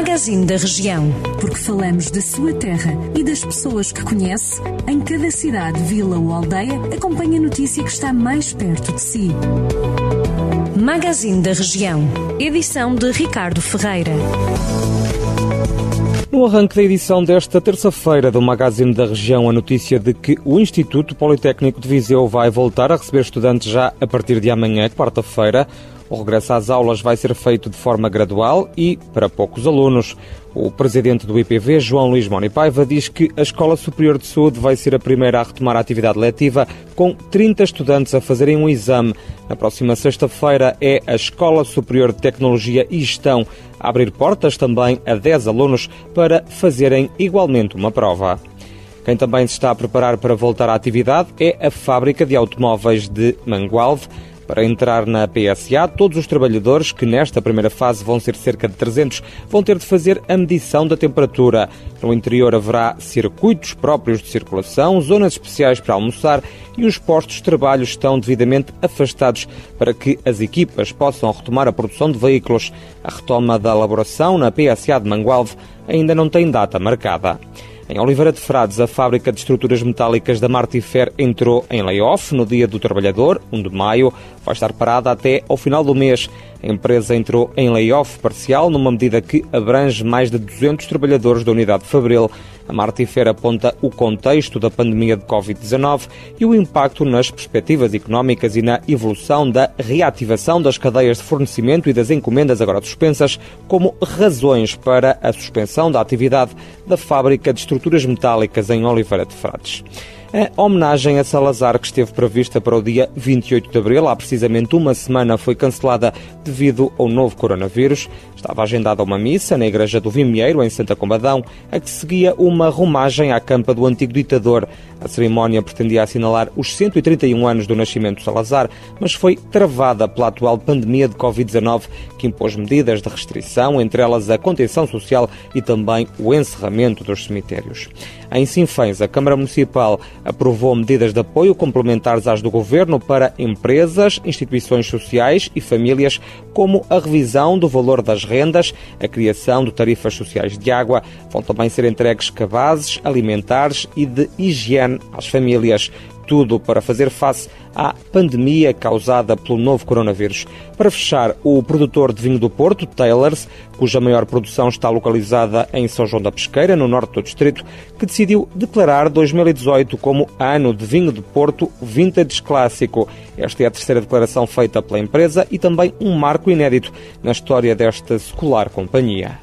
Magazine da Região. Porque falamos da sua terra e das pessoas que conhece, em cada cidade, vila ou aldeia, acompanhe a notícia que está mais perto de si. Magazine da Região. Edição de Ricardo Ferreira. No arranque da edição desta terça-feira do Magazine da Região, a notícia de que o Instituto Politécnico de Viseu vai voltar a receber estudantes já a partir de amanhã, quarta-feira. O regresso às aulas vai ser feito de forma gradual e para poucos alunos. O presidente do IPV, João Luís Monipaiva, diz que a Escola Superior de Saúde vai ser a primeira a retomar a atividade letiva, com 30 estudantes a fazerem um exame. Na próxima sexta-feira é a Escola Superior de Tecnologia e Gestão a abrir portas também a 10 alunos para fazerem igualmente uma prova. Quem também se está a preparar para voltar à atividade é a Fábrica de Automóveis de Mangualde. Para entrar na PSA, todos os trabalhadores, que nesta primeira fase vão ser cerca de 300, vão ter de fazer a medição da temperatura. No interior haverá circuitos próprios de circulação, zonas especiais para almoçar e os postos de trabalho estão devidamente afastados para que as equipas possam retomar a produção de veículos. A retoma da elaboração na PSA de Mangualde ainda não tem data marcada. Em Oliveira de Frades, a fábrica de estruturas metálicas da Martifer entrou em layoff no Dia do Trabalhador, 1 de maio. Vai estar parada até ao final do mês. A empresa entrou em layoff parcial numa medida que abrange mais de 200 trabalhadores da unidade de Fabril. A Martifer aponta o contexto da pandemia de Covid-19 e o impacto nas perspectivas económicas e na evolução da reativação das cadeias de fornecimento e das encomendas agora suspensas como razões para a suspensão da atividade da fábrica de estruturas metálicas em Oliveira de Frades. A homenagem a Salazar, que esteve prevista para o dia 28 de abril, há precisamente uma semana, foi cancelada devido ao novo coronavírus. Estava agendada uma missa na Igreja do Vimieiro, em Santa Combadão, a que seguia uma romagem à campa do antigo ditador. A cerimónia pretendia assinalar os 131 anos do nascimento de Salazar, mas foi travada pela atual pandemia de Covid-19, que impôs medidas de restrição, entre elas a contenção social e também o encerramento dos cemitérios. Em Sinfãs, a Câmara Municipal aprovou medidas de apoio complementares às do Governo para empresas, instituições sociais e famílias, como a revisão do valor das rendas, a criação de tarifas sociais de água. Vão também ser entregues cabazes alimentares e de higiene às famílias tudo para fazer face à pandemia causada pelo novo coronavírus. Para fechar, o produtor de vinho do Porto, Taylors, cuja maior produção está localizada em São João da Pesqueira, no norte do distrito, que decidiu declarar 2018 como ano de vinho de Porto Vintage Clássico. Esta é a terceira declaração feita pela empresa e também um marco inédito na história desta secular companhia.